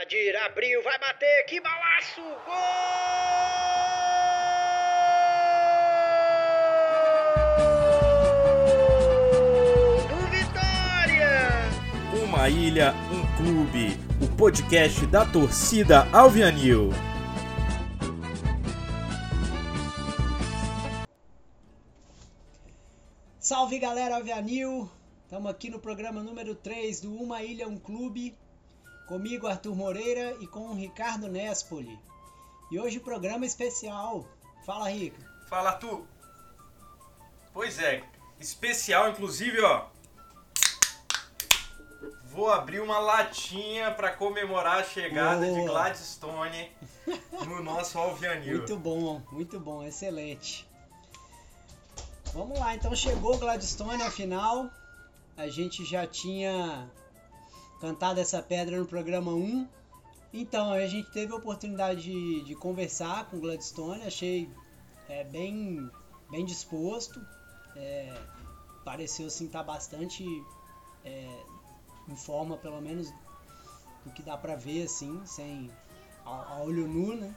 Adir abriu, vai bater, que balaço! Gol! Do Vitória! Uma ilha, um clube. O podcast da torcida Alvianil. Salve galera Alvianil! Estamos aqui no programa número 3 do Uma Ilha, um Clube. Comigo, Arthur Moreira e com o Ricardo Nespoli. E hoje o programa especial. Fala, Rico. Fala tu. Pois é, especial inclusive, ó. Vou abrir uma latinha para comemorar a chegada Boa. de Gladstone no nosso Alvianil. Muito bom, muito bom, excelente. Vamos lá, então chegou Gladstone afinal. A gente já tinha cantado essa pedra no programa 1. Então, a gente teve a oportunidade de, de conversar com o Gladstone, achei é, bem, bem disposto. É, pareceu assim estar bastante é, em forma, pelo menos do que dá pra ver assim, sem a, a olho nu, né?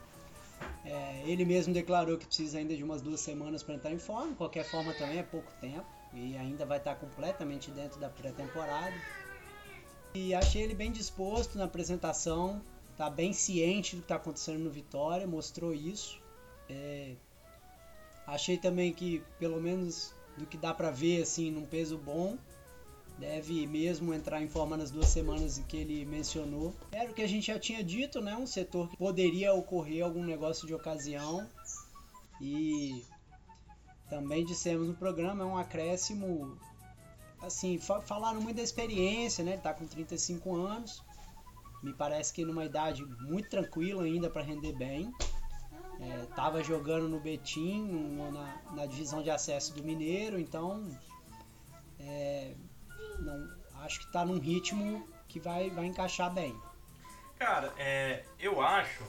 É, ele mesmo declarou que precisa ainda de umas duas semanas para entrar em forma. De qualquer forma, também é pouco tempo e ainda vai estar completamente dentro da pré-temporada. E achei ele bem disposto na apresentação, tá bem ciente do que está acontecendo no Vitória, mostrou isso. É, achei também que, pelo menos do que dá para ver, assim, num peso bom, deve mesmo entrar em forma nas duas semanas que ele mencionou. Era o que a gente já tinha dito, né? Um setor que poderia ocorrer algum negócio de ocasião. E também dissemos no programa, é um acréscimo. Assim, fa falaram muito da experiência, né? Ele tá com 35 anos. Me parece que numa idade muito tranquila ainda para render bem. É, tava jogando no Betim, na, na divisão de acesso do Mineiro, então é, não, acho que tá num ritmo que vai, vai encaixar bem. Cara, é, eu acho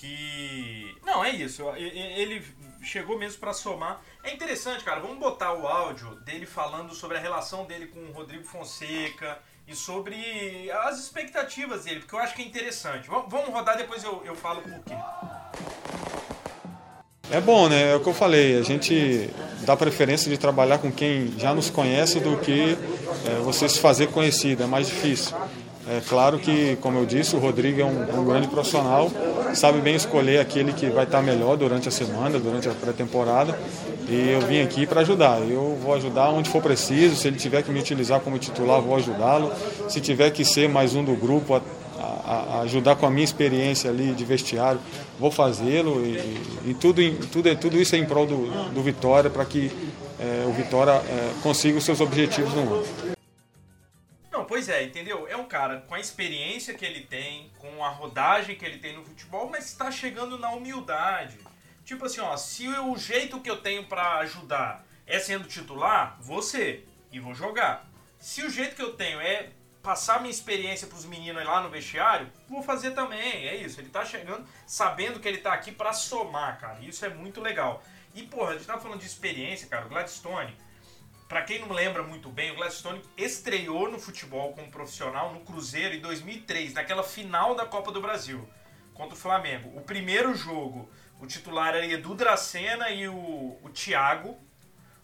que. Não, é isso. Ele chegou mesmo pra somar. É interessante, cara. Vamos botar o áudio dele falando sobre a relação dele com o Rodrigo Fonseca e sobre as expectativas dele, porque eu acho que é interessante. Vamos, vamos rodar, depois eu, eu falo por quê. É bom, né? É o que eu falei. A gente dá preferência de trabalhar com quem já nos conhece do que é, você se fazer conhecido. É mais difícil. É claro que, como eu disse, o Rodrigo é um, um grande profissional, sabe bem escolher aquele que vai estar melhor durante a semana, durante a pré-temporada. E eu vim aqui para ajudar. Eu vou ajudar onde for preciso. Se ele tiver que me utilizar como titular, vou ajudá-lo. Se tiver que ser mais um do grupo, a, a- a ajudar com a minha experiência ali de vestiário, vou fazê-lo e, e tudo, tudo, tudo isso é em prol do, do Vitória para que eh, o Vitória eh, consiga os seus objetivos no ano. Pois é, entendeu? É um cara com a experiência que ele tem, com a rodagem que ele tem no futebol, mas está chegando na humildade. Tipo assim, ó, se o jeito que eu tenho pra ajudar é sendo titular, ser e vou jogar. Se o jeito que eu tenho é passar minha experiência pros meninos lá no vestiário, vou fazer também. É isso, ele tá chegando sabendo que ele tá aqui pra somar, cara. Isso é muito legal. E, porra, a gente tava falando de experiência, cara. O Gladstone, Pra quem não lembra muito bem, o Gladstone estreou no futebol como profissional no Cruzeiro em 2003, naquela final da Copa do Brasil contra o Flamengo. O primeiro jogo, o titular era Edu Dracena e o, o Thiago.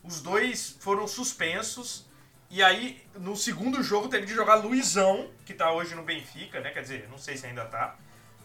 Os dois foram suspensos. E aí, no segundo jogo, teve de jogar Luizão, que tá hoje no Benfica, né? Quer dizer, não sei se ainda tá.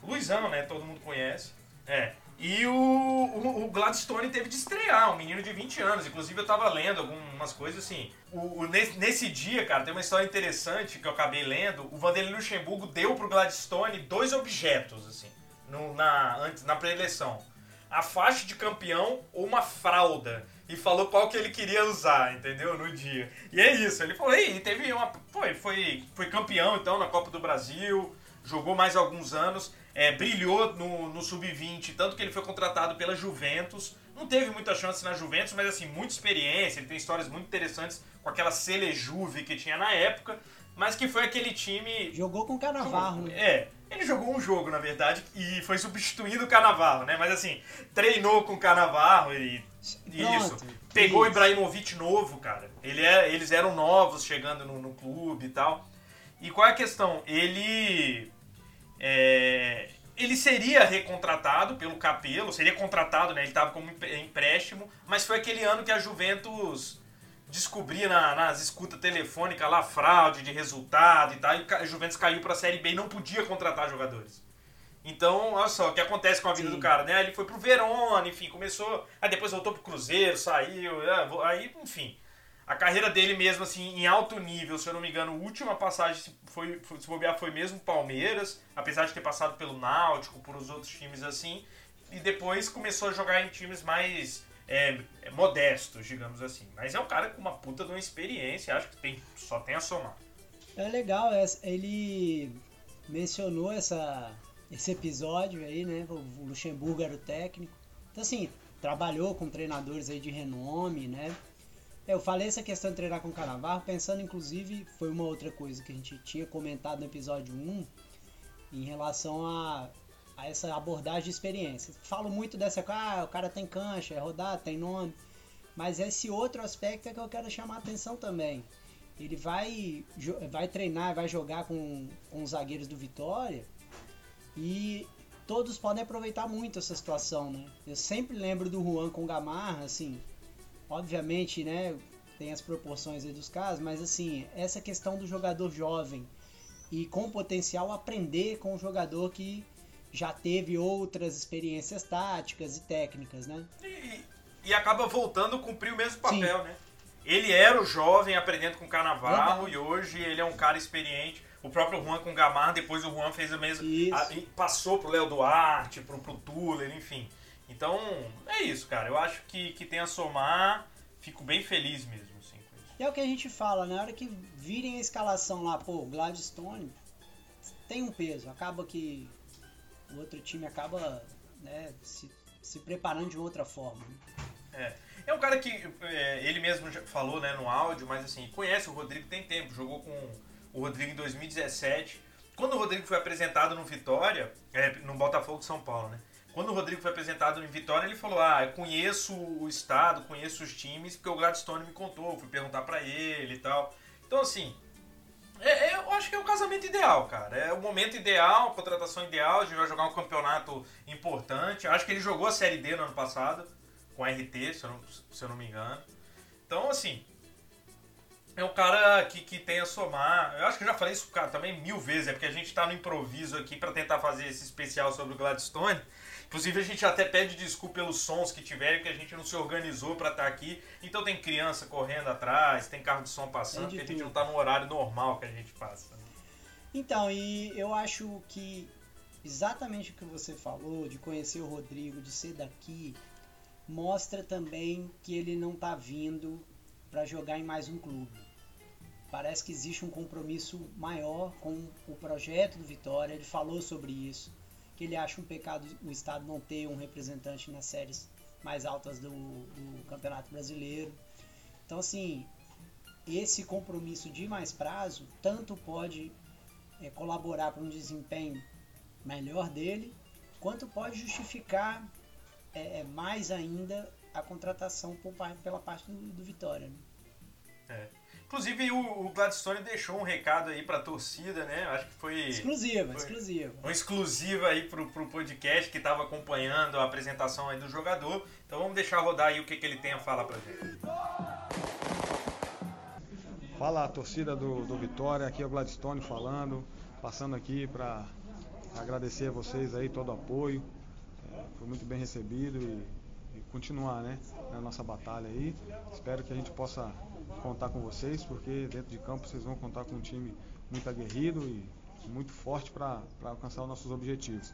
Luizão, né? Todo mundo conhece. É. E o, o, o Gladstone teve de estrear, um menino de 20 anos. Inclusive, eu tava lendo algumas coisas assim. O, o- nesse, nesse dia, cara, tem uma história interessante que eu acabei lendo. O Vanderlei Luxemburgo deu pro Gladstone dois objetos, assim, no, na, antes, na pré-eleição. A faixa de campeão ou uma fralda. E falou qual que ele queria usar, entendeu? No dia. E é isso. Ele falou, e teve uma. Foi, foi, foi campeão, então, na Copa do Brasil. Jogou mais alguns anos. é, brilhou no, no Sub-20, tanto que ele foi contratado pela Juventus. Não teve muita chance na Juventus, mas assim, muita experiência. Ele tem histórias muito interessantes com aquela Selejuve que tinha na época. Mas que foi aquele time Jogou com o Canavarro, né? é, ele jogou um jogo, na verdade, e foi substituindo o Canavarro, né? Mas assim, treinou com o Canavarro e, Pronto, isso. Pegou o isso. Ibrahimovic novo, cara. Ele é, eles eram novos chegando no, no clube e tal. E qual é a questão? Ele ele seria recontratado pelo Capelo, seria contratado, né? Ele estava como empréstimo, mas foi aquele ano que a Juventus descobria na, nas escutas telefônicas lá fraude de resultado e tal, e a Juventus caiu para a Série B e não podia contratar jogadores. Então, olha só, o que acontece com a vida Sim. do cara, né? Ele foi pro Verona, enfim, começou. Aí depois voltou pro Cruzeiro, saiu, é, aí, enfim. A carreira dele mesmo, assim, em alto nível, se eu não me engano, a última passagem, foi, se bobear, foi mesmo Palmeiras, apesar de ter passado pelo Náutico, por os outros times assim. E depois começou a jogar em times mais é, modestos, digamos assim. Mas é um cara com uma puta de uma experiência, acho que tem, só tem a somar. É legal, ele mencionou essa esse episódio aí, né? O Luxemburgo era o técnico. Então, assim, trabalhou com treinadores aí de renome, né? Eu falei essa questão de treinar com o Canavarro, pensando inclusive, foi uma outra coisa que a gente tinha comentado no episódio 1, em relação a, a essa abordagem de experiência. Falo muito dessa, ah, o cara tem cancha, é rodado, tem nome, mas esse outro aspecto é que eu quero chamar a atenção também. Ele vai, vai treinar, vai jogar com, com os zagueiros do Vitória, e todos podem aproveitar muito essa situação, né? Eu sempre lembro do Juan com Gamarra, assim, obviamente, né, tem as proporções dos casos, mas assim, essa questão do jogador jovem e com potencial aprender com o jogador que já teve outras experiências táticas e técnicas, né? E, e acaba voltando a cumprir o mesmo papel, Sim. né? Ele era o jovem aprendendo com o Canavarro e hoje ele é um cara experiente o próprio Juan com o Gamar, depois o Juan fez o mesmo. A, passou pro Léo Duarte, pro, pro Tuller, enfim. Então, é isso, cara. Eu acho que, que tem a somar. Fico bem feliz mesmo, assim, com isso. E é o que a gente fala, na hora que virem a escalação lá, pô, Gladstone tem um peso. Acaba que o outro time acaba né, se, se preparando de outra forma. Né? É. É um cara que é, ele mesmo falou né, no áudio, mas assim, conhece o Rodrigo tem tempo, jogou com o Rodrigo em 2017. Quando o Rodrigo foi apresentado no Vitória, é, no Botafogo de São Paulo, né? Quando o Rodrigo foi apresentado em Vitória, ele falou: Ah, eu conheço o estado, conheço os times, porque o Gladstone me contou, fui perguntar para ele e tal. Então, assim, é, é, eu acho que é o casamento ideal, cara. É o momento ideal, a contratação ideal. A gente vai jogar um campeonato importante. Acho que ele jogou a Série D no ano passado, com a RT, se eu não, se eu não me engano. Então, assim, é um cara que, que tem a somar. Eu acho que eu já falei isso cara, também mil vezes, é porque a gente está no improviso aqui para tentar fazer esse especial sobre o Gladstone. Inclusive a gente até pede desculpa pelos sons que tiverem, que a gente não se organizou para estar tá aqui. Então tem criança correndo atrás, tem carro de som passando, porque a gente não está no horário normal que a gente passa. Então, e eu acho que exatamente o que você falou, de conhecer o Rodrigo, de ser daqui, mostra também que ele não está vindo para jogar em mais um clube parece que existe um compromisso maior com o projeto do Vitória. Ele falou sobre isso, que ele acha um pecado o Estado não ter um representante nas séries mais altas do, do Campeonato Brasileiro. Então, assim, esse compromisso de mais prazo tanto pode é, colaborar para um desempenho melhor dele, quanto pode justificar é, é mais ainda a contratação por, pela parte do, do Vitória. Né? É. Inclusive o, o Gladstone deixou um recado aí pra torcida, né? Acho que foi. Exclusiva, foi exclusiva. Um exclusivo aí pro, pro podcast que tava acompanhando a apresentação aí do jogador. Então vamos deixar rodar aí o que, que ele tem a falar pra gente. Fala a torcida do, do Vitória, aqui é o Gladstone falando, passando aqui para agradecer a vocês aí todo o apoio. É, foi muito bem recebido e, e continuar né, na nossa batalha aí. Espero que a gente possa contar com vocês, porque dentro de campo vocês vão contar com um time muito aguerrido e muito forte para alcançar os nossos objetivos.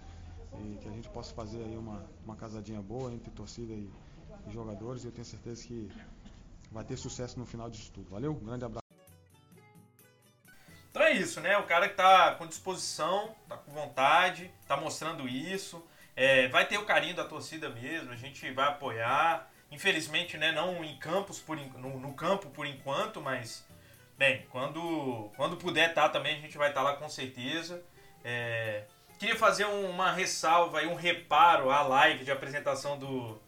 E que a gente possa fazer aí uma, uma casadinha boa entre torcida e, e jogadores. E eu tenho certeza que vai ter sucesso no final disso tudo. Valeu, um grande abraço. Então é isso, né? O cara que tá com disposição, tá com vontade, tá mostrando isso. É, vai ter o carinho da torcida mesmo, a gente vai apoiar. Infelizmente, né, não em campos por, no, no campo por enquanto, mas bem, quando, quando puder estar tá, também a gente vai estar tá lá com certeza. É, queria fazer uma ressalva e um reparo à live de apresentação do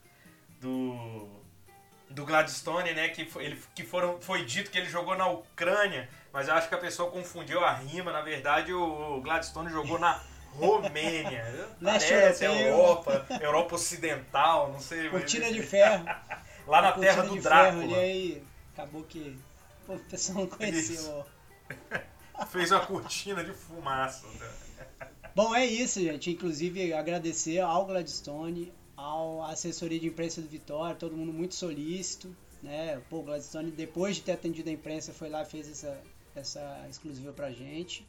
do, do Gladstone, né, que ele, que foram, foi dito que ele jogou na Ucrânia, mas eu acho que a pessoa confundiu a rima. Na verdade, o Gladstone jogou na Romênia. Leste Parece europeu. Europa, Europa Ocidental, não sei. mas- Cortina de ferro. Lá na terra do de ferro Drácula. aí acabou que o pessoal não conheceu. Fez uma cortina de fumaça. Bom, é isso, gente. Inclusive, agradecer ao Gladstone, ao assessoria de imprensa do Vitória, todo mundo muito solícito, né? Pô, o Gladstone, depois de ter atendido a imprensa, foi lá e fez essa, essa exclusiva pra gente.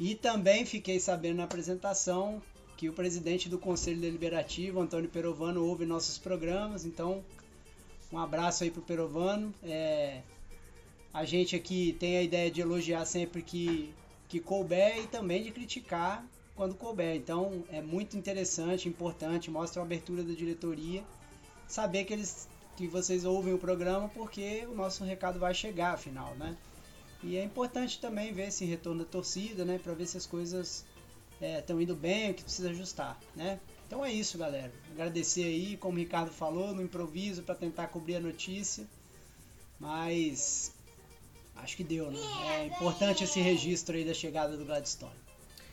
E também fiquei sabendo na apresentação que o presidente do Conselho Deliberativo, Antônio Perovano, ouve nossos programas, então um abraço aí pro Perovano. É, a gente aqui tem a ideia de elogiar sempre que, que couber e também de criticar quando couber. Então é muito interessante, importante, mostra a abertura da diretoria, saber que eles que vocês ouvem o programa porque o nosso recado vai chegar afinal, né? E é importante também ver esse retorno da torcida, né, para ver se as coisas estão indo bem, o que precisa ajustar, né? Então é isso, galera. Agradecer aí, como o Ricardo falou, no improviso para tentar cobrir a notícia. Mas acho que deu, né? É importante esse registro aí da chegada do Gladstone.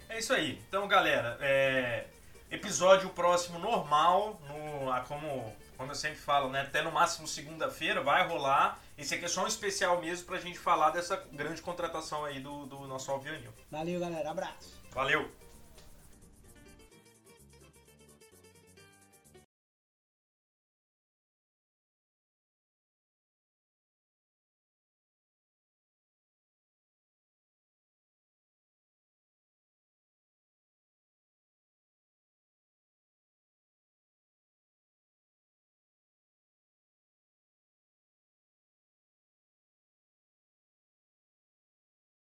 É isso aí. Então, galera, é, episódio próximo normal, no, como, como eu sempre falo, né? Até no máximo segunda-feira vai rolar. Esse aqui é só um especial mesmo pra gente falar dessa grande contratação aí do, do nosso Alvionil. Valeu, galera. Abraço. Valeu!